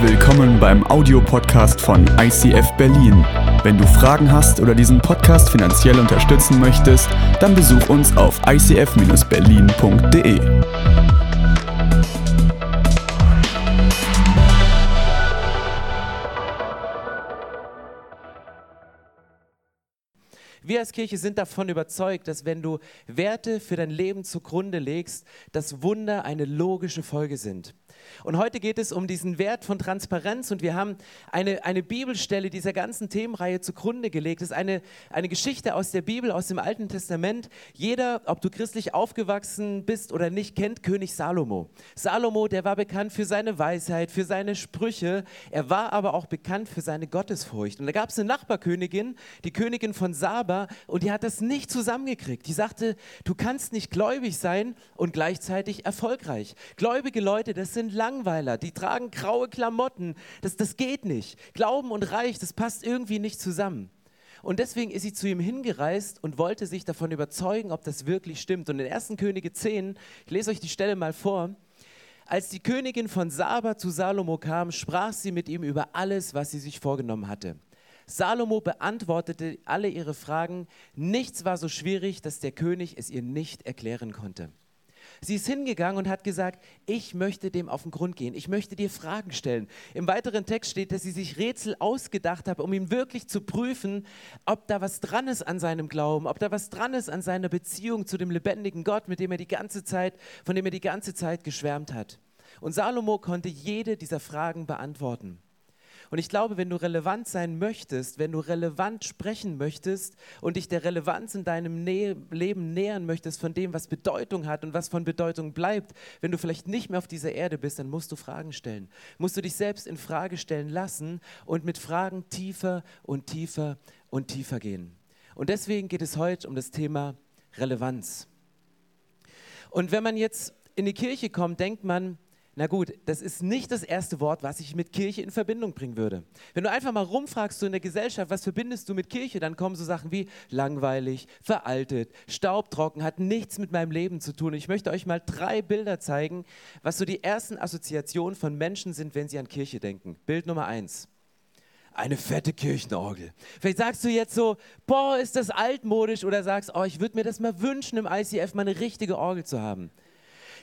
Willkommen beim Audiopodcast von ICF Berlin. Wenn du Fragen hast oder diesen Podcast finanziell unterstützen möchtest, dann besuch uns auf icf-berlin.de. Wir als Kirche sind davon überzeugt, dass wenn du Werte für dein Leben zugrunde legst, dass Wunder eine logische Folge sind. Und heute geht es um diesen Wert von Transparenz und wir haben eine, eine Bibelstelle dieser ganzen Themenreihe zugrunde gelegt. Das ist eine, eine Geschichte aus der Bibel, aus dem Alten Testament. Jeder, ob du christlich aufgewachsen bist oder nicht, kennt König Salomo. Salomo, der war bekannt für seine Weisheit, für seine Sprüche. Er war aber auch bekannt für seine Gottesfurcht. Und da gab es eine Nachbarkönigin, die Königin von Saba, und die hat das nicht zusammengekriegt. Die sagte, du kannst nicht gläubig sein und gleichzeitig erfolgreich. Gläubige Leute, das sind Langweiler, die tragen graue Klamotten. Das, das geht nicht. Glauben und Reich, das passt irgendwie nicht zusammen. Und deswegen ist sie zu ihm hingereist und wollte sich davon überzeugen, ob das wirklich stimmt. Und in 1. Könige 10, ich lese euch die Stelle mal vor, als die Königin von Saba zu Salomo kam, sprach sie mit ihm über alles, was sie sich vorgenommen hatte. Salomo beantwortete alle ihre Fragen. Nichts war so schwierig, dass der König es ihr nicht erklären konnte. Sie ist hingegangen und hat gesagt, ich möchte dem auf den Grund gehen, ich möchte dir Fragen stellen. Im weiteren Text steht, dass sie sich Rätsel ausgedacht hat, um ihm wirklich zu prüfen, ob da was dran ist an seinem Glauben, ob da was dran ist an seiner Beziehung zu dem lebendigen Gott, mit dem er die ganze Zeit, von dem er die ganze Zeit geschwärmt hat. Und Salomo konnte jede dieser Fragen beantworten. Und ich glaube, wenn du relevant sein möchtest, wenn du relevant sprechen möchtest und dich der Relevanz in deinem Nä Leben nähern möchtest von dem, was Bedeutung hat und was von Bedeutung bleibt, wenn du vielleicht nicht mehr auf dieser Erde bist, dann musst du Fragen stellen. Musst du dich selbst in Frage stellen lassen und mit Fragen tiefer und tiefer und tiefer gehen. Und deswegen geht es heute um das Thema Relevanz. Und wenn man jetzt in die Kirche kommt, denkt man, na gut, das ist nicht das erste Wort, was ich mit Kirche in Verbindung bringen würde. Wenn du einfach mal rumfragst, so in der Gesellschaft, was verbindest du mit Kirche, dann kommen so Sachen wie langweilig, veraltet, staubtrocken, hat nichts mit meinem Leben zu tun. Ich möchte euch mal drei Bilder zeigen, was so die ersten Assoziationen von Menschen sind, wenn sie an Kirche denken. Bild Nummer eins eine fette Kirchenorgel. Vielleicht sagst du jetzt so, boah, ist das altmodisch oder sagst, oh, ich würde mir das mal wünschen, im ICF mal eine richtige Orgel zu haben.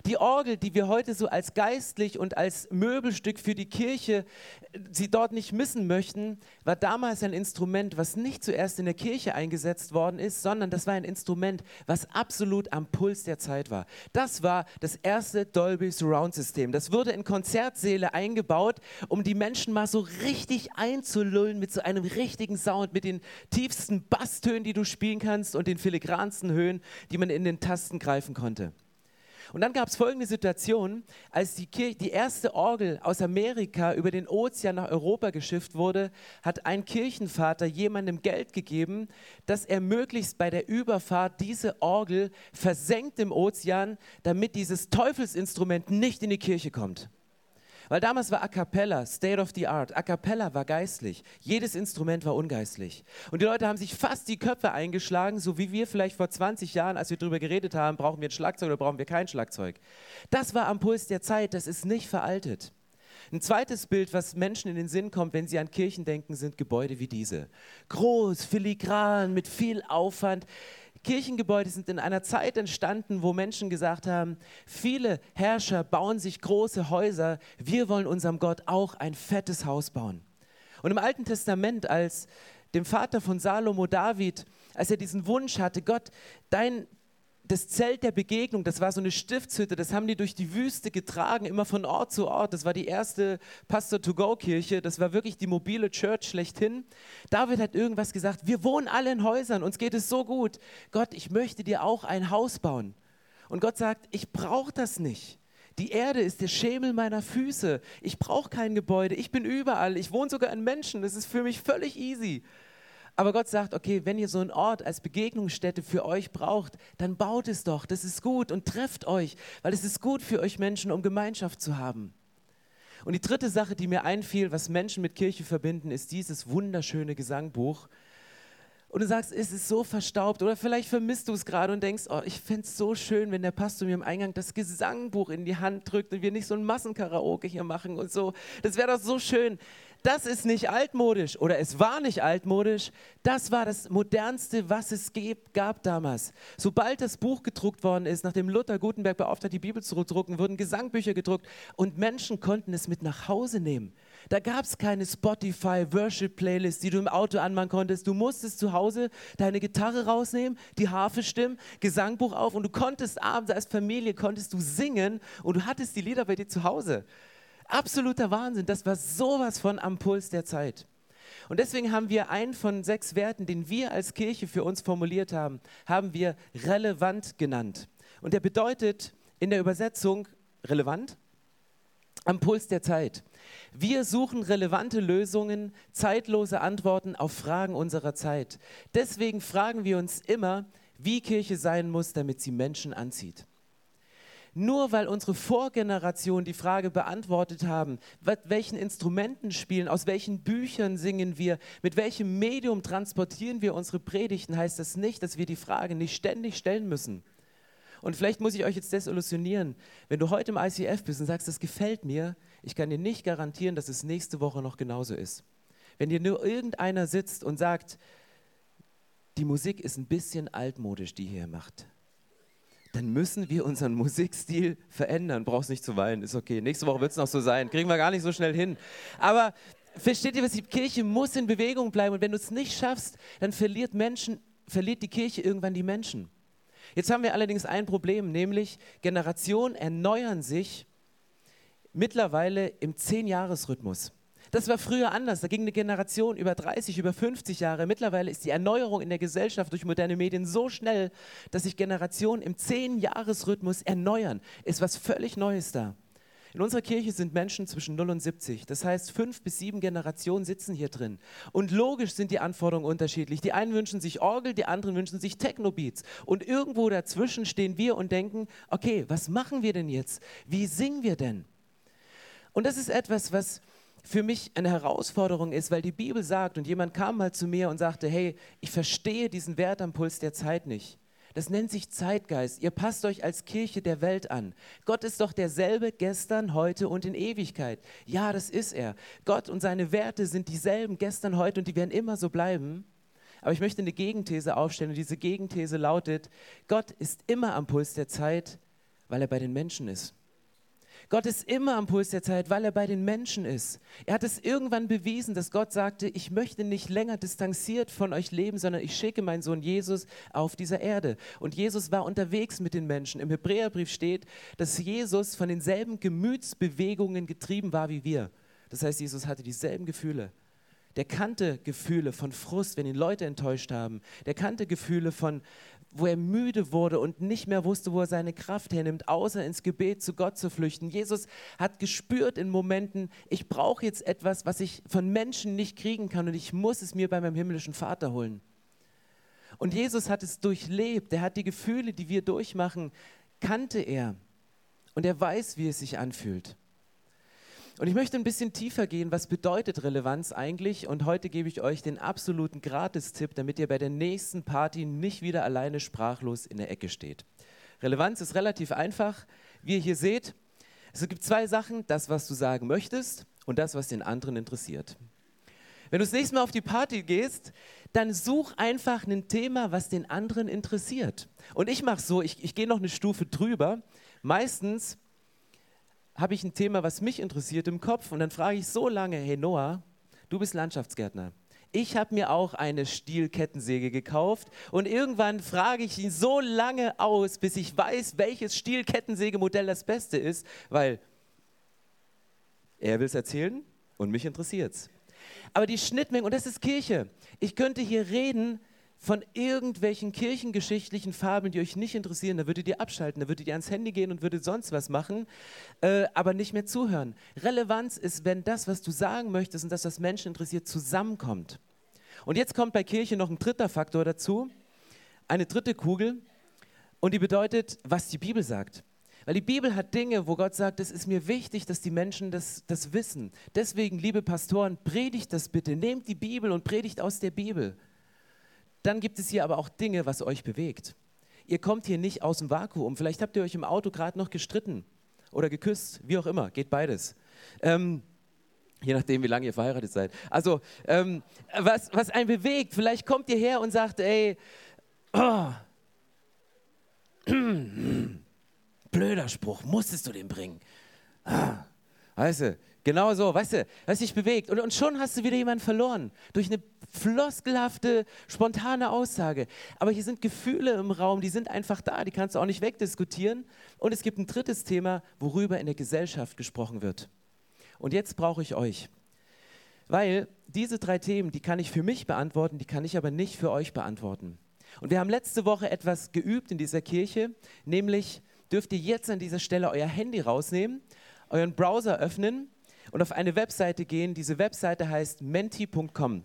Die Orgel, die wir heute so als geistlich und als Möbelstück für die Kirche äh, sie dort nicht missen möchten, war damals ein Instrument, was nicht zuerst in der Kirche eingesetzt worden ist, sondern das war ein Instrument, was absolut am Puls der Zeit war. Das war das erste Dolby Surround System. Das wurde in Konzertsäle eingebaut, um die Menschen mal so richtig einzulullen mit so einem richtigen Sound, mit den tiefsten Basstönen, die du spielen kannst und den filigransten Höhen, die man in den Tasten greifen konnte. Und dann gab es folgende Situation, als die, Kirche, die erste Orgel aus Amerika über den Ozean nach Europa geschifft wurde, hat ein Kirchenvater jemandem Geld gegeben, dass er möglichst bei der Überfahrt diese Orgel versenkt im Ozean, damit dieses Teufelsinstrument nicht in die Kirche kommt. Weil damals war A Cappella State of the Art. A Cappella war geistlich. Jedes Instrument war ungeistlich. Und die Leute haben sich fast die Köpfe eingeschlagen, so wie wir vielleicht vor 20 Jahren, als wir darüber geredet haben, brauchen wir ein Schlagzeug oder brauchen wir kein Schlagzeug. Das war am Puls der Zeit, das ist nicht veraltet. Ein zweites Bild, was Menschen in den Sinn kommt, wenn sie an Kirchen denken, sind Gebäude wie diese. Groß, filigran, mit viel Aufwand. Kirchengebäude sind in einer Zeit entstanden, wo Menschen gesagt haben, viele Herrscher bauen sich große Häuser, wir wollen unserem Gott auch ein fettes Haus bauen. Und im Alten Testament, als dem Vater von Salomo David, als er diesen Wunsch hatte, Gott, dein, das Zelt der Begegnung, das war so eine Stiftshütte, das haben die durch die Wüste getragen, immer von Ort zu Ort. Das war die erste Pastor-to-Go-Kirche, das war wirklich die mobile Church schlechthin. David hat irgendwas gesagt, wir wohnen alle in Häusern, uns geht es so gut. Gott, ich möchte dir auch ein Haus bauen. Und Gott sagt, ich brauche das nicht. Die Erde ist der Schemel meiner Füße. Ich brauche kein Gebäude. Ich bin überall. Ich wohne sogar in Menschen. Das ist für mich völlig easy. Aber Gott sagt, okay, wenn ihr so einen Ort als Begegnungsstätte für euch braucht, dann baut es doch, das ist gut und trefft euch, weil es ist gut für euch Menschen, um Gemeinschaft zu haben. Und die dritte Sache, die mir einfiel, was Menschen mit Kirche verbinden, ist dieses wunderschöne Gesangbuch. und du sagst, es ist so verstaubt oder vielleicht vermisst du es gerade und denkst, oh, ich fände es so schön, wenn der Pastor mir im Eingang das Gesangbuch in die Hand drückt und wir nicht so ein Massenkaraoke hier machen und so. Das wäre doch so schön. Das ist nicht altmodisch oder es war nicht altmodisch. Das war das modernste, was es gab damals. Sobald das Buch gedruckt worden ist, nachdem Luther Gutenberg beauftragt, die Bibel zu drucken, wurden Gesangbücher gedruckt und Menschen konnten es mit nach Hause nehmen. Da gab es keine Spotify-Worship-Playlist, die du im Auto anmachen konntest. Du musstest zu Hause deine Gitarre rausnehmen, die Harfe stimmen, Gesangbuch auf und du konntest abends als Familie, konntest du singen und du hattest die Lieder bei dir zu Hause. Absoluter Wahnsinn, das war sowas von am Puls der Zeit. Und deswegen haben wir einen von sechs Werten, den wir als Kirche für uns formuliert haben, haben wir relevant genannt. Und der bedeutet in der Übersetzung relevant, am Puls der Zeit. Wir suchen relevante Lösungen, zeitlose Antworten auf Fragen unserer Zeit. Deswegen fragen wir uns immer, wie Kirche sein muss, damit sie Menschen anzieht. Nur weil unsere Vorgeneration die Frage beantwortet haben, welchen Instrumenten spielen, aus welchen Büchern singen wir, mit welchem Medium transportieren wir unsere Predigten, heißt das nicht, dass wir die Frage nicht ständig stellen müssen. Und vielleicht muss ich euch jetzt desillusionieren. Wenn du heute im ICF bist und sagst, das gefällt mir, ich kann dir nicht garantieren, dass es nächste Woche noch genauso ist. Wenn dir nur irgendeiner sitzt und sagt, die Musik ist ein bisschen altmodisch, die hier macht, dann müssen wir unseren Musikstil verändern. Brauchst nicht zu weinen, ist okay. Nächste Woche wird es noch so sein. Kriegen wir gar nicht so schnell hin. Aber versteht ihr, was die Kirche muss in Bewegung bleiben. Und wenn du es nicht schaffst, dann verliert Menschen, verliert die Kirche irgendwann die Menschen. Jetzt haben wir allerdings ein Problem, nämlich Generationen erneuern sich mittlerweile im Zehn-Jahres-Rhythmus. Das war früher anders. Da ging eine Generation über 30, über 50 Jahre. Mittlerweile ist die Erneuerung in der Gesellschaft durch moderne Medien so schnell, dass sich Generationen im Zehn-Jahres-Rhythmus erneuern. Ist was völlig Neues da. In unserer Kirche sind Menschen zwischen 0 und 70. Das heißt, fünf bis sieben Generationen sitzen hier drin. Und logisch sind die Anforderungen unterschiedlich. Die einen wünschen sich Orgel, die anderen wünschen sich Technobeats. Und irgendwo dazwischen stehen wir und denken, okay, was machen wir denn jetzt? Wie singen wir denn? Und das ist etwas, was für mich eine Herausforderung ist, weil die Bibel sagt, und jemand kam mal zu mir und sagte, hey, ich verstehe diesen Wert am Puls der Zeit nicht. Das nennt sich Zeitgeist. Ihr passt euch als Kirche der Welt an. Gott ist doch derselbe gestern, heute und in Ewigkeit. Ja, das ist er. Gott und seine Werte sind dieselben gestern, heute und die werden immer so bleiben. Aber ich möchte eine Gegenthese aufstellen und diese Gegenthese lautet, Gott ist immer am Puls der Zeit, weil er bei den Menschen ist. Gott ist immer am Puls der Zeit, weil er bei den Menschen ist. Er hat es irgendwann bewiesen, dass Gott sagte, ich möchte nicht länger distanziert von euch leben, sondern ich schicke meinen Sohn Jesus auf dieser Erde. Und Jesus war unterwegs mit den Menschen. Im Hebräerbrief steht, dass Jesus von denselben Gemütsbewegungen getrieben war wie wir. Das heißt, Jesus hatte dieselben Gefühle. Der kannte Gefühle von Frust, wenn ihn Leute enttäuscht haben. Der kannte Gefühle von, wo er müde wurde und nicht mehr wusste, wo er seine Kraft hernimmt, außer ins Gebet zu Gott zu flüchten. Jesus hat gespürt in Momenten, ich brauche jetzt etwas, was ich von Menschen nicht kriegen kann und ich muss es mir bei meinem himmlischen Vater holen. Und Jesus hat es durchlebt, er hat die Gefühle, die wir durchmachen, kannte er. Und er weiß, wie es sich anfühlt. Und ich möchte ein bisschen tiefer gehen, was bedeutet Relevanz eigentlich? Und heute gebe ich euch den absoluten Gratistipp, damit ihr bei der nächsten Party nicht wieder alleine sprachlos in der Ecke steht. Relevanz ist relativ einfach. Wie ihr hier seht, es gibt zwei Sachen, das, was du sagen möchtest und das, was den anderen interessiert. Wenn du das nächste Mal auf die Party gehst, dann such einfach ein Thema, was den anderen interessiert. Und ich mache so, ich, ich gehe noch eine Stufe drüber. Meistens habe ich ein Thema, was mich interessiert im Kopf und dann frage ich so lange, hey Noah, du bist Landschaftsgärtner. Ich habe mir auch eine Stielkettensäge gekauft und irgendwann frage ich ihn so lange aus, bis ich weiß, welches Stielkettensägemodell das beste ist, weil er will es erzählen und mich interessiert es. Aber die Schnittmenge, und das ist Kirche. Ich könnte hier reden von irgendwelchen kirchengeschichtlichen Fabeln, die euch nicht interessieren, da würdet ihr abschalten, da würdet ihr ans Handy gehen und würdet sonst was machen, äh, aber nicht mehr zuhören. Relevanz ist, wenn das, was du sagen möchtest und das, was Menschen interessiert, zusammenkommt. Und jetzt kommt bei Kirche noch ein dritter Faktor dazu, eine dritte Kugel, und die bedeutet, was die Bibel sagt. Weil die Bibel hat Dinge, wo Gott sagt, es ist mir wichtig, dass die Menschen das, das wissen. Deswegen, liebe Pastoren, predigt das bitte. Nehmt die Bibel und predigt aus der Bibel dann gibt es hier aber auch Dinge, was euch bewegt. Ihr kommt hier nicht aus dem Vakuum. Vielleicht habt ihr euch im Auto gerade noch gestritten oder geküsst, wie auch immer, geht beides. Ähm, je nachdem, wie lange ihr verheiratet seid. Also, ähm, was, was einen bewegt, vielleicht kommt ihr her und sagt, ey, oh, blöder Spruch, musstest du den bringen. Ah, weißt du, genau so, weißt du, was dich bewegt. Und, und schon hast du wieder jemanden verloren durch eine floskelhafte, spontane Aussage. Aber hier sind Gefühle im Raum, die sind einfach da, die kannst du auch nicht wegdiskutieren. Und es gibt ein drittes Thema, worüber in der Gesellschaft gesprochen wird. Und jetzt brauche ich euch. Weil diese drei Themen, die kann ich für mich beantworten, die kann ich aber nicht für euch beantworten. Und wir haben letzte Woche etwas geübt in dieser Kirche, nämlich dürft ihr jetzt an dieser Stelle euer Handy rausnehmen, euren Browser öffnen und auf eine Webseite gehen. Diese Webseite heißt menti.com.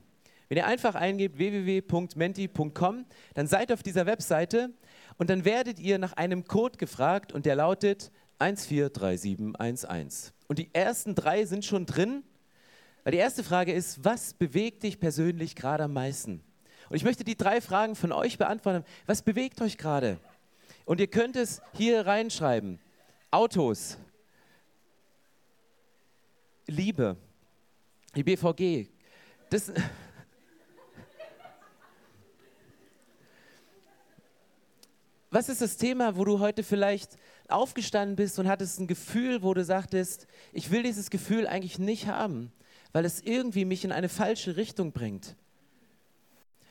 Wenn ihr einfach eingebt www.menti.com, dann seid ihr auf dieser Webseite und dann werdet ihr nach einem Code gefragt und der lautet 143711. Und die ersten drei sind schon drin, weil die erste Frage ist, was bewegt dich persönlich gerade am meisten? Und ich möchte die drei Fragen von euch beantworten. Was bewegt euch gerade? Und ihr könnt es hier reinschreiben. Autos, Liebe, die BVG. Das, Was ist das Thema, wo du heute vielleicht aufgestanden bist und hattest ein Gefühl, wo du sagtest, ich will dieses Gefühl eigentlich nicht haben, weil es irgendwie mich in eine falsche Richtung bringt?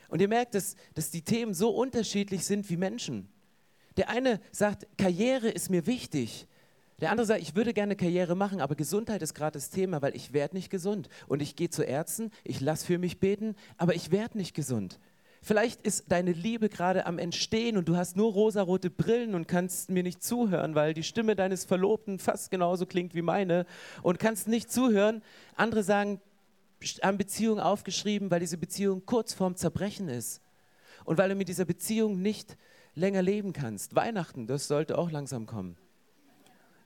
Und ihr merkt, dass, dass die Themen so unterschiedlich sind wie Menschen. Der eine sagt, Karriere ist mir wichtig. Der andere sagt, ich würde gerne Karriere machen, aber Gesundheit ist gerade das Thema, weil ich werde nicht gesund. Und ich gehe zu Ärzten, ich lasse für mich beten, aber ich werde nicht gesund. Vielleicht ist deine Liebe gerade am Entstehen und du hast nur rosarote Brillen und kannst mir nicht zuhören, weil die Stimme deines Verlobten fast genauso klingt wie meine und kannst nicht zuhören. Andere sagen, haben Beziehungen aufgeschrieben, weil diese Beziehung kurz vorm Zerbrechen ist und weil du mit dieser Beziehung nicht länger leben kannst. Weihnachten, das sollte auch langsam kommen.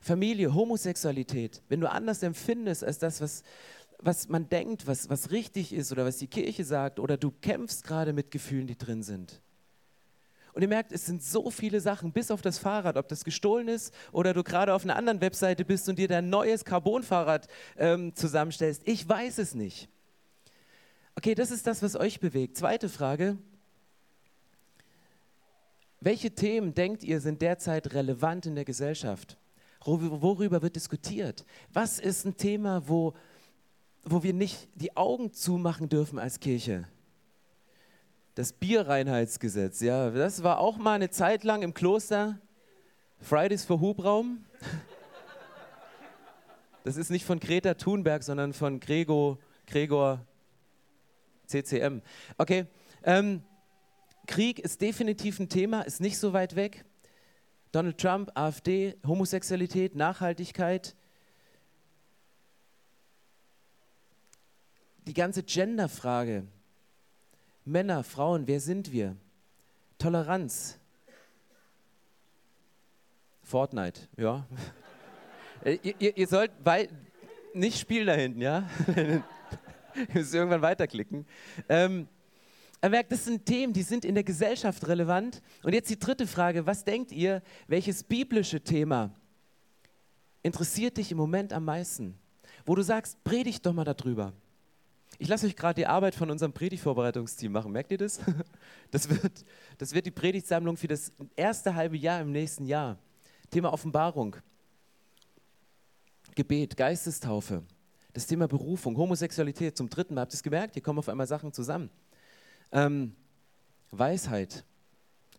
Familie, Homosexualität, wenn du anders empfindest als das, was, was man denkt, was, was richtig ist oder was die Kirche sagt, oder du kämpfst gerade mit Gefühlen, die drin sind. Und ihr merkt, es sind so viele Sachen, bis auf das Fahrrad, ob das gestohlen ist oder du gerade auf einer anderen Webseite bist und dir dein neues Carbonfahrrad ähm, zusammenstellst. Ich weiß es nicht. Okay, das ist das, was euch bewegt. Zweite Frage. Welche Themen denkt ihr sind derzeit relevant in der Gesellschaft? Worüber wird diskutiert? Was ist ein Thema, wo wo wir nicht die Augen zumachen dürfen als Kirche. Das Bierreinheitsgesetz, ja, das war auch mal eine Zeit lang im Kloster. Fridays for Hubraum. Das ist nicht von Greta Thunberg, sondern von Gregor, Gregor CCM. Okay, ähm, Krieg ist definitiv ein Thema, ist nicht so weit weg. Donald Trump, AfD, Homosexualität, Nachhaltigkeit, die ganze Gender-Frage. Männer, Frauen, wer sind wir? Toleranz. Fortnite, ja. Äh, ihr, ihr, ihr, sollt nicht spielen da hinten, ja? ihr müsst irgendwann weiterklicken. Ähm, er merkt, das sind Themen, die sind in der Gesellschaft relevant. Und jetzt die dritte Frage, was denkt ihr, welches biblische Thema interessiert dich im Moment am meisten? Wo du sagst, predigt doch mal darüber. Ich lasse euch gerade die Arbeit von unserem Predigtvorbereitungsteam machen. Merkt ihr das? Das wird, das wird die Predigtsammlung für das erste halbe Jahr im nächsten Jahr. Thema Offenbarung, Gebet, Geistestaufe, das Thema Berufung, Homosexualität zum dritten Mal. Habt ihr es gemerkt? Hier kommen auf einmal Sachen zusammen. Ähm, Weisheit,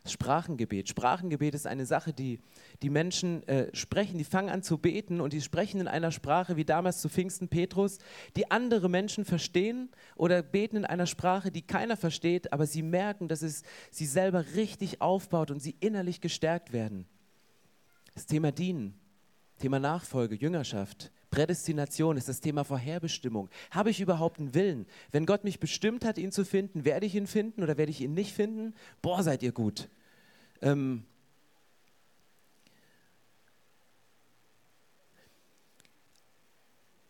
Sprachengebet. Sprachengebet ist eine Sache, die die Menschen äh, sprechen, die fangen an zu beten und die sprechen in einer Sprache wie damals zu Pfingsten Petrus, die andere Menschen verstehen oder beten in einer Sprache, die keiner versteht, aber sie merken, dass es sie selber richtig aufbaut und sie innerlich gestärkt werden. Das Thema Dienen, Thema Nachfolge, Jüngerschaft, Prädestination ist das Thema Vorherbestimmung. Habe ich überhaupt einen Willen? Wenn Gott mich bestimmt hat, ihn zu finden, werde ich ihn finden oder werde ich ihn nicht finden? Boah, seid ihr gut. Ähm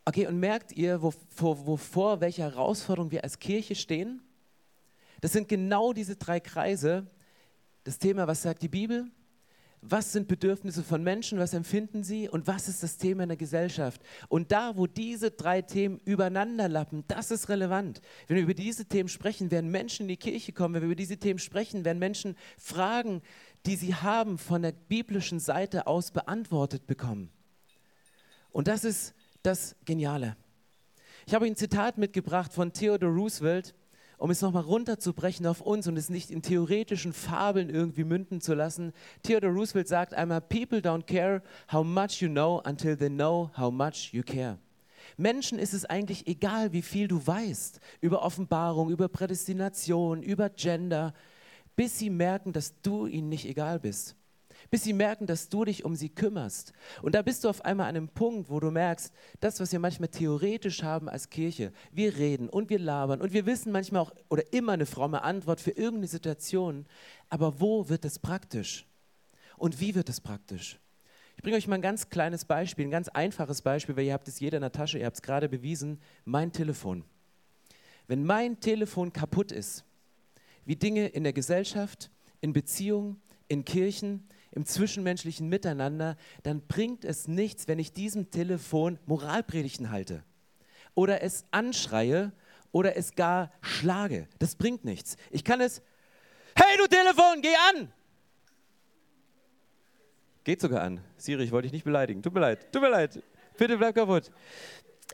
okay, und merkt ihr, wovor, wovor welche Herausforderung wir als Kirche stehen? Das sind genau diese drei Kreise. Das Thema, was sagt die Bibel? Was sind Bedürfnisse von Menschen? Was empfinden sie? Und was ist das Thema in der Gesellschaft? Und da, wo diese drei Themen übereinanderlappen, das ist relevant. Wenn wir über diese Themen sprechen, werden Menschen in die Kirche kommen. Wenn wir über diese Themen sprechen, werden Menschen Fragen, die sie haben, von der biblischen Seite aus beantwortet bekommen. Und das ist das Geniale. Ich habe ein Zitat mitgebracht von Theodore Roosevelt, um es nochmal runterzubrechen auf uns und es nicht in theoretischen Fabeln irgendwie münden zu lassen. Theodore Roosevelt sagt einmal, People don't care how much you know until they know how much you care. Menschen ist es eigentlich egal, wie viel du weißt über Offenbarung, über Prädestination, über Gender, bis sie merken, dass du ihnen nicht egal bist bis sie merken, dass du dich um sie kümmerst. Und da bist du auf einmal an einem Punkt, wo du merkst, das, was wir manchmal theoretisch haben als Kirche, wir reden und wir labern und wir wissen manchmal auch oder immer eine fromme Antwort für irgendeine Situation, aber wo wird es praktisch? Und wie wird es praktisch? Ich bringe euch mal ein ganz kleines Beispiel, ein ganz einfaches Beispiel, weil ihr habt es jeder in der Tasche, ihr habt es gerade bewiesen, mein Telefon. Wenn mein Telefon kaputt ist, wie Dinge in der Gesellschaft, in Beziehungen, in Kirchen, im zwischenmenschlichen Miteinander, dann bringt es nichts, wenn ich diesem Telefon Moralpredigten halte oder es anschreie oder es gar schlage. Das bringt nichts. Ich kann es, hey du Telefon, geh an! Geht sogar an. Siri, ich wollte dich nicht beleidigen. Tut mir leid, tut mir leid. Bitte bleib kaputt.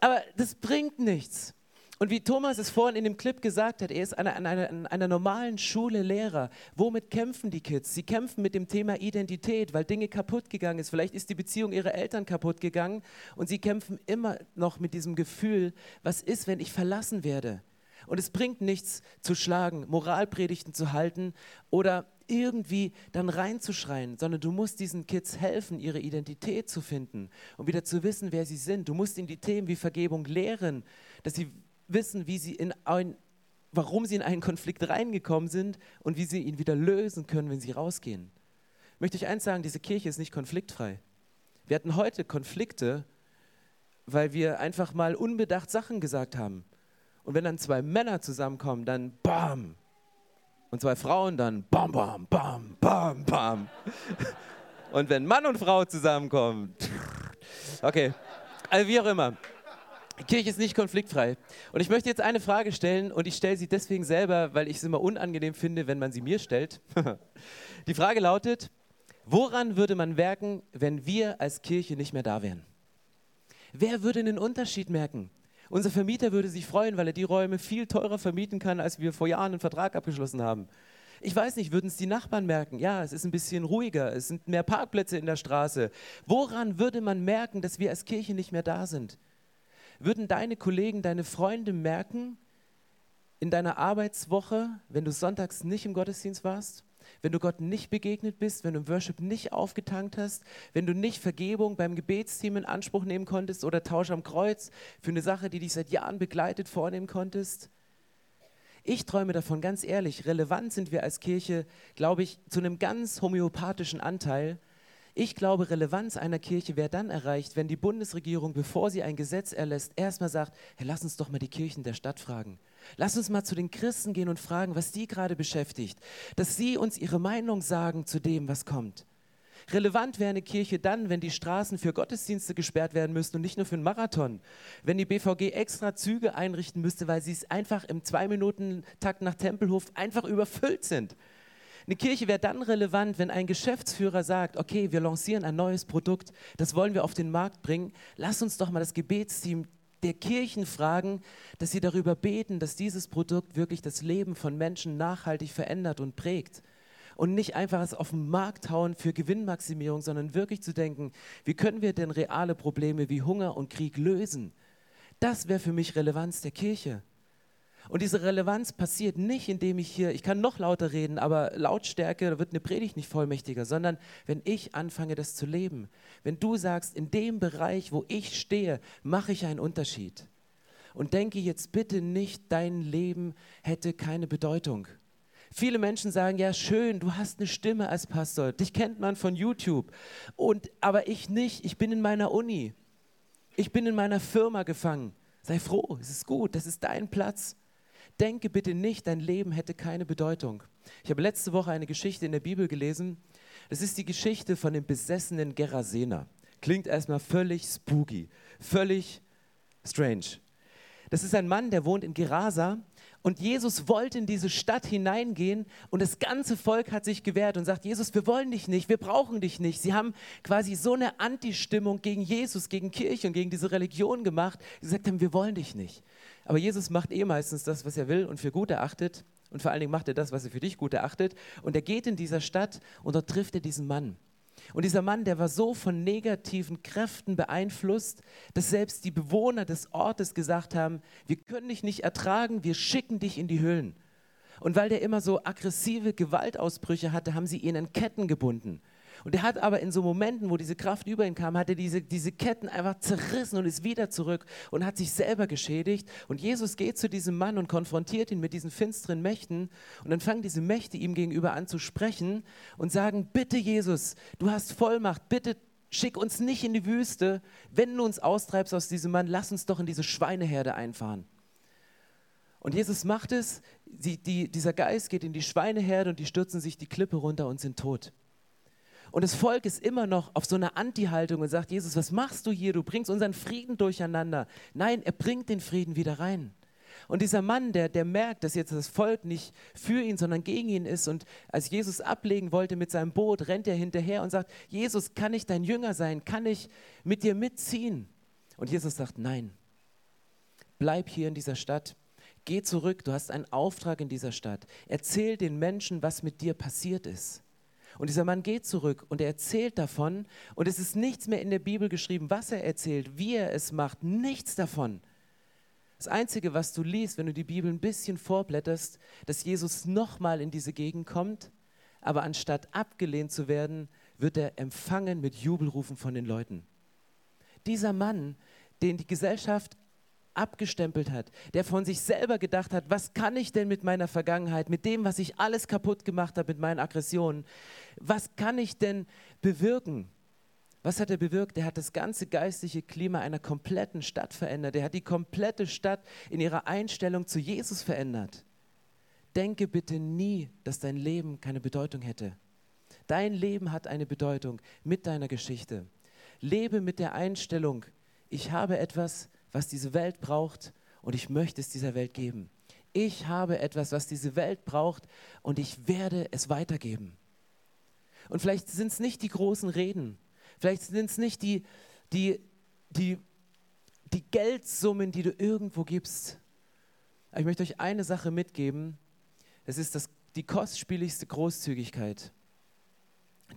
Aber das bringt nichts. Und wie Thomas es vorhin in dem Clip gesagt hat, er ist an einer, einer, einer, normalen Schule Lehrer. Womit kämpfen die Kids? Sie kämpfen mit dem Thema Identität, weil Dinge kaputt gegangen ist. Vielleicht ist die Beziehung ihrer Eltern kaputt gegangen und sie kämpfen immer noch mit diesem Gefühl, was ist, wenn ich verlassen werde? Und es bringt nichts zu schlagen, Moralpredigten zu halten oder irgendwie dann reinzuschreien, sondern du musst diesen Kids helfen, ihre Identität zu finden und wieder zu wissen, wer sie sind. Du musst ihnen die Themen wie Vergebung lehren, dass sie wissen, wie sie in ein, warum sie in einen Konflikt reingekommen sind und wie sie ihn wieder lösen können, wenn sie rausgehen. Ich möchte euch eins sagen, diese Kirche ist nicht konfliktfrei. Wir hatten heute Konflikte, weil wir einfach mal unbedacht Sachen gesagt haben. Und wenn dann zwei Männer zusammenkommen, dann bam. Und zwei Frauen dann bam, bam, bam, bam, bam. Und wenn Mann und Frau zusammenkommen, okay, also wie auch immer. Die Kirche ist nicht konfliktfrei. Und ich möchte jetzt eine Frage stellen und ich stelle sie deswegen selber, weil ich es immer unangenehm finde, wenn man sie mir stellt. Die Frage lautet, woran würde man merken, wenn wir als Kirche nicht mehr da wären? Wer würde einen Unterschied merken? Unser Vermieter würde sich freuen, weil er die Räume viel teurer vermieten kann, als wir vor Jahren einen Vertrag abgeschlossen haben. Ich weiß nicht, würden es die Nachbarn merken? Ja, es ist ein bisschen ruhiger, es sind mehr Parkplätze in der Straße. Woran würde man merken, dass wir als Kirche nicht mehr da sind? Würden deine Kollegen, deine Freunde merken in deiner Arbeitswoche, wenn du sonntags nicht im Gottesdienst warst? Wenn du Gott nicht begegnet bist, wenn du im Worship nicht aufgetankt hast, wenn du nicht Vergebung beim Gebetsteam in Anspruch nehmen konntest oder Tausch am Kreuz für eine Sache, die dich seit Jahren begleitet, vornehmen konntest? Ich träume davon, ganz ehrlich, relevant sind wir als Kirche, glaube ich, zu einem ganz homöopathischen Anteil, ich glaube, Relevanz einer Kirche wäre dann erreicht, wenn die Bundesregierung, bevor sie ein Gesetz erlässt, erstmal sagt, hey, lass uns doch mal die Kirchen der Stadt fragen. Lass uns mal zu den Christen gehen und fragen, was die gerade beschäftigt. Dass sie uns ihre Meinung sagen zu dem, was kommt. Relevant wäre eine Kirche dann, wenn die Straßen für Gottesdienste gesperrt werden müssten und nicht nur für einen Marathon. Wenn die BVG extra Züge einrichten müsste, weil sie es einfach im Zwei-Minuten-Takt nach Tempelhof einfach überfüllt sind. Eine Kirche wäre dann relevant, wenn ein Geschäftsführer sagt, okay, wir lancieren ein neues Produkt, das wollen wir auf den Markt bringen. Lass uns doch mal das Gebetsteam der Kirchen fragen, dass sie darüber beten, dass dieses Produkt wirklich das Leben von Menschen nachhaltig verändert und prägt. Und nicht einfach es auf den Markt hauen für Gewinnmaximierung, sondern wirklich zu denken, wie können wir denn reale Probleme wie Hunger und Krieg lösen? Das wäre für mich Relevanz der Kirche. Und diese Relevanz passiert nicht, indem ich hier, ich kann noch lauter reden, aber Lautstärke, da wird eine Predigt nicht vollmächtiger, sondern wenn ich anfange, das zu leben. Wenn du sagst, in dem Bereich, wo ich stehe, mache ich einen Unterschied. Und denke jetzt bitte nicht, dein Leben hätte keine Bedeutung. Viele Menschen sagen, ja schön, du hast eine Stimme als Pastor, dich kennt man von YouTube, und, aber ich nicht, ich bin in meiner Uni, ich bin in meiner Firma gefangen. Sei froh, es ist gut, das ist dein Platz. Denke bitte nicht, dein Leben hätte keine Bedeutung. Ich habe letzte Woche eine Geschichte in der Bibel gelesen. Das ist die Geschichte von dem besessenen Gerasener. Klingt erstmal völlig spooky, völlig strange. Das ist ein Mann, der wohnt in Gerasa und Jesus wollte in diese Stadt hineingehen und das ganze Volk hat sich gewehrt und sagt, Jesus, wir wollen dich nicht, wir brauchen dich nicht. Sie haben quasi so eine Antistimmung gegen Jesus, gegen Kirche und gegen diese Religion gemacht, die gesagt haben, wir wollen dich nicht. Aber Jesus macht eh meistens das, was er will und für gut erachtet und vor allen Dingen macht er das, was er für dich gut erachtet und er geht in dieser Stadt und dort trifft er diesen Mann. Und dieser Mann, der war so von negativen Kräften beeinflusst, dass selbst die Bewohner des Ortes gesagt haben, wir können dich nicht ertragen, wir schicken dich in die Höhlen. Und weil der immer so aggressive Gewaltausbrüche hatte, haben sie ihn in Ketten gebunden. Und er hat aber in so Momenten, wo diese Kraft über ihn kam, hat er diese, diese Ketten einfach zerrissen und ist wieder zurück und hat sich selber geschädigt. Und Jesus geht zu diesem Mann und konfrontiert ihn mit diesen finsteren Mächten. Und dann fangen diese Mächte ihm gegenüber an zu sprechen und sagen, bitte Jesus, du hast Vollmacht, bitte schick uns nicht in die Wüste. Wenn du uns austreibst aus diesem Mann, lass uns doch in diese Schweineherde einfahren. Und Jesus macht es, die, die, dieser Geist geht in die Schweineherde und die stürzen sich die Klippe runter und sind tot. Und das Volk ist immer noch auf so einer Anti-Haltung und sagt, Jesus, was machst du hier? Du bringst unseren Frieden durcheinander. Nein, er bringt den Frieden wieder rein. Und dieser Mann, der, der merkt, dass jetzt das Volk nicht für ihn, sondern gegen ihn ist und als Jesus ablegen wollte mit seinem Boot, rennt er hinterher und sagt, Jesus, kann ich dein Jünger sein? Kann ich mit dir mitziehen? Und Jesus sagt, nein, bleib hier in dieser Stadt. Geh zurück, du hast einen Auftrag in dieser Stadt. Erzähl den Menschen, was mit dir passiert ist. Und dieser Mann geht zurück und er erzählt davon. Und es ist nichts mehr in der Bibel geschrieben, was er erzählt, wie er es macht. Nichts davon. Das Einzige, was du liest, wenn du die Bibel ein bisschen vorblätterst, dass Jesus nochmal in diese Gegend kommt, aber anstatt abgelehnt zu werden, wird er empfangen mit Jubelrufen von den Leuten. Dieser Mann, den die Gesellschaft abgestempelt hat, der von sich selber gedacht hat, was kann ich denn mit meiner Vergangenheit, mit dem, was ich alles kaputt gemacht habe, mit meinen Aggressionen, was kann ich denn bewirken? Was hat er bewirkt? Er hat das ganze geistliche Klima einer kompletten Stadt verändert. Er hat die komplette Stadt in ihrer Einstellung zu Jesus verändert. Denke bitte nie, dass dein Leben keine Bedeutung hätte. Dein Leben hat eine Bedeutung mit deiner Geschichte. Lebe mit der Einstellung, ich habe etwas, was diese Welt braucht und ich möchte es dieser Welt geben. Ich habe etwas, was diese Welt braucht und ich werde es weitergeben. Und vielleicht sind es nicht die großen Reden, vielleicht sind es nicht die, die, die, die Geldsummen, die du irgendwo gibst. Aber ich möchte euch eine Sache mitgeben. Das ist das, die kostspieligste Großzügigkeit,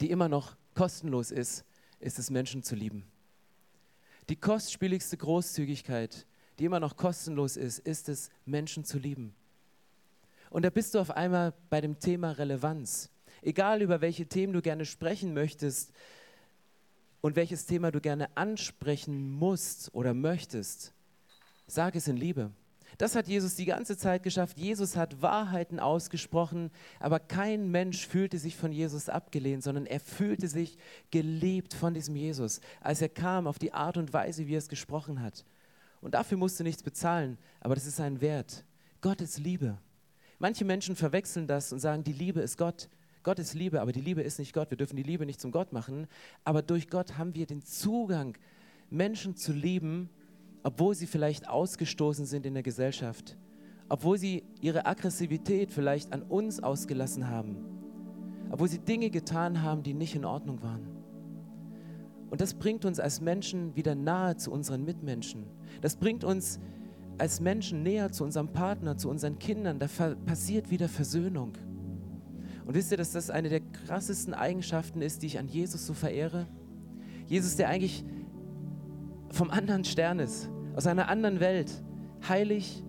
die immer noch kostenlos ist, ist es, Menschen zu lieben. Die kostspieligste Großzügigkeit, die immer noch kostenlos ist, ist es, Menschen zu lieben. Und da bist du auf einmal bei dem Thema Relevanz. Egal über welche Themen du gerne sprechen möchtest und welches Thema du gerne ansprechen musst oder möchtest, sag es in Liebe. Das hat Jesus die ganze Zeit geschafft. Jesus hat Wahrheiten ausgesprochen, aber kein Mensch fühlte sich von Jesus abgelehnt, sondern er fühlte sich geliebt von diesem Jesus, als er kam auf die Art und Weise, wie er es gesprochen hat. Und dafür musst du nichts bezahlen, aber das ist ein Wert. Gott ist Liebe. Manche Menschen verwechseln das und sagen, die Liebe ist Gott. Gott ist Liebe, aber die Liebe ist nicht Gott. Wir dürfen die Liebe nicht zum Gott machen, aber durch Gott haben wir den Zugang, Menschen zu lieben, obwohl sie vielleicht ausgestoßen sind in der Gesellschaft, obwohl sie ihre Aggressivität vielleicht an uns ausgelassen haben, obwohl sie Dinge getan haben, die nicht in Ordnung waren. Und das bringt uns als Menschen wieder nahe zu unseren Mitmenschen. Das bringt uns als Menschen näher zu unserem Partner, zu unseren Kindern. Da passiert wieder Versöhnung. Und wisst ihr, dass das eine der krassesten Eigenschaften ist, die ich an Jesus so verehre? Jesus, der eigentlich vom anderen Stern ist, aus einer anderen Welt, heilig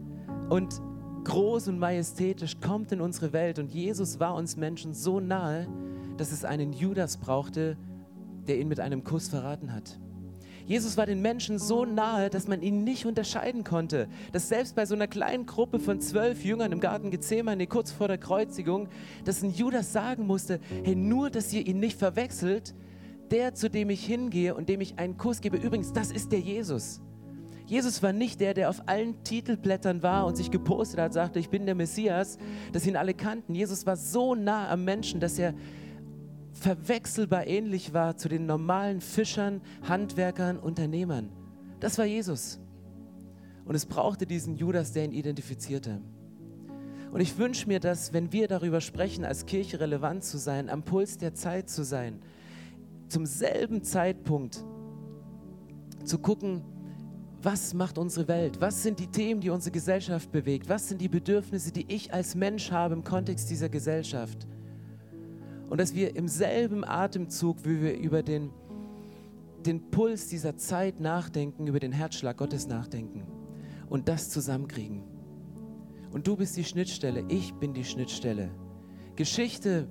und groß und majestätisch, kommt in unsere Welt. Und Jesus war uns Menschen so nahe, dass es einen Judas brauchte, der ihn mit einem Kuss verraten hat. Jesus war den Menschen so nahe, dass man ihn nicht unterscheiden konnte. Dass selbst bei so einer kleinen Gruppe von zwölf Jüngern im Garten Gethsemane kurz vor der Kreuzigung, dass ein Judas sagen musste, hey, nur, dass ihr ihn nicht verwechselt, der, zu dem ich hingehe und dem ich einen Kuss gebe, übrigens, das ist der Jesus. Jesus war nicht der, der auf allen Titelblättern war und sich gepostet hat, sagte, ich bin der Messias, dass ihn alle kannten. Jesus war so nah am Menschen, dass er verwechselbar ähnlich war zu den normalen Fischern, Handwerkern, Unternehmern. Das war Jesus. Und es brauchte diesen Judas, der ihn identifizierte. Und ich wünsche mir, dass, wenn wir darüber sprechen, als Kirche relevant zu sein, am Puls der Zeit zu sein, zum selben Zeitpunkt zu gucken, was macht unsere Welt? Was sind die Themen, die unsere Gesellschaft bewegt? Was sind die Bedürfnisse, die ich als Mensch habe im Kontext dieser Gesellschaft? Und dass wir im selben Atemzug, wie wir über den, den Puls dieser Zeit nachdenken, über den Herzschlag Gottes nachdenken und das zusammenkriegen. Und du bist die Schnittstelle, ich bin die Schnittstelle. Geschichte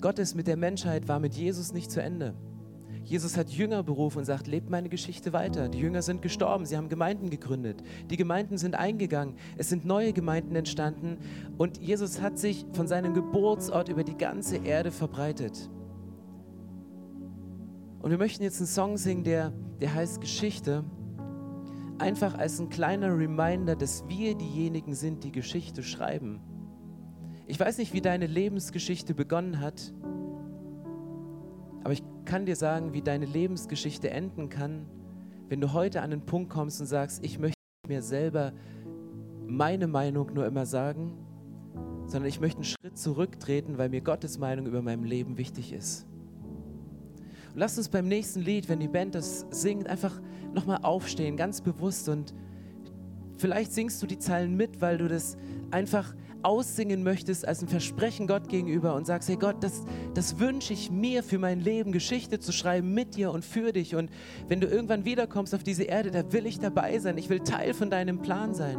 Gottes mit der Menschheit war mit Jesus nicht zu Ende. Jesus hat Jünger berufen und sagt, lebt meine Geschichte weiter. Die Jünger sind gestorben, sie haben Gemeinden gegründet. Die Gemeinden sind eingegangen, es sind neue Gemeinden entstanden und Jesus hat sich von seinem Geburtsort über die ganze Erde verbreitet. Und wir möchten jetzt einen Song singen, der, der heißt Geschichte. Einfach als ein kleiner Reminder, dass wir diejenigen sind, die Geschichte schreiben. Ich weiß nicht, wie deine Lebensgeschichte begonnen hat. Aber ich kann dir sagen, wie deine Lebensgeschichte enden kann, wenn du heute an den Punkt kommst und sagst, ich möchte mir selber meine Meinung nur immer sagen, sondern ich möchte einen Schritt zurücktreten, weil mir Gottes Meinung über mein Leben wichtig ist. Und lass uns beim nächsten Lied, wenn die Band das singt, einfach nochmal aufstehen, ganz bewusst und vielleicht singst du die Zeilen mit, weil du das einfach aussingen möchtest als ein Versprechen Gott gegenüber und sagst, hey Gott, das, das wünsche ich mir für mein Leben, Geschichte zu schreiben mit dir und für dich. Und wenn du irgendwann wiederkommst auf diese Erde, da will ich dabei sein. Ich will Teil von deinem Plan sein.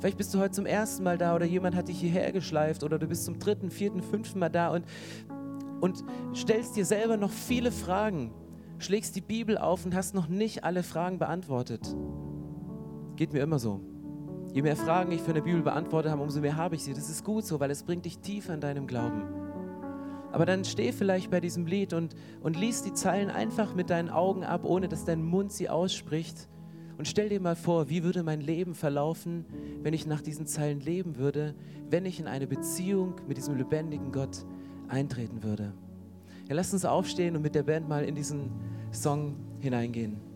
Vielleicht bist du heute zum ersten Mal da oder jemand hat dich hierher geschleift oder du bist zum dritten, vierten, fünften Mal da und, und stellst dir selber noch viele Fragen, schlägst die Bibel auf und hast noch nicht alle Fragen beantwortet. Geht mir immer so. Je mehr Fragen ich für eine Bibel beantwortet habe, umso mehr habe ich sie. Das ist gut so, weil es bringt dich tiefer in deinem Glauben. Aber dann steh vielleicht bei diesem Lied und, und lies die Zeilen einfach mit deinen Augen ab, ohne dass dein Mund sie ausspricht. Und stell dir mal vor, wie würde mein Leben verlaufen, wenn ich nach diesen Zeilen leben würde, wenn ich in eine Beziehung mit diesem lebendigen Gott eintreten würde. Ja, lass uns aufstehen und mit der Band mal in diesen Song hineingehen.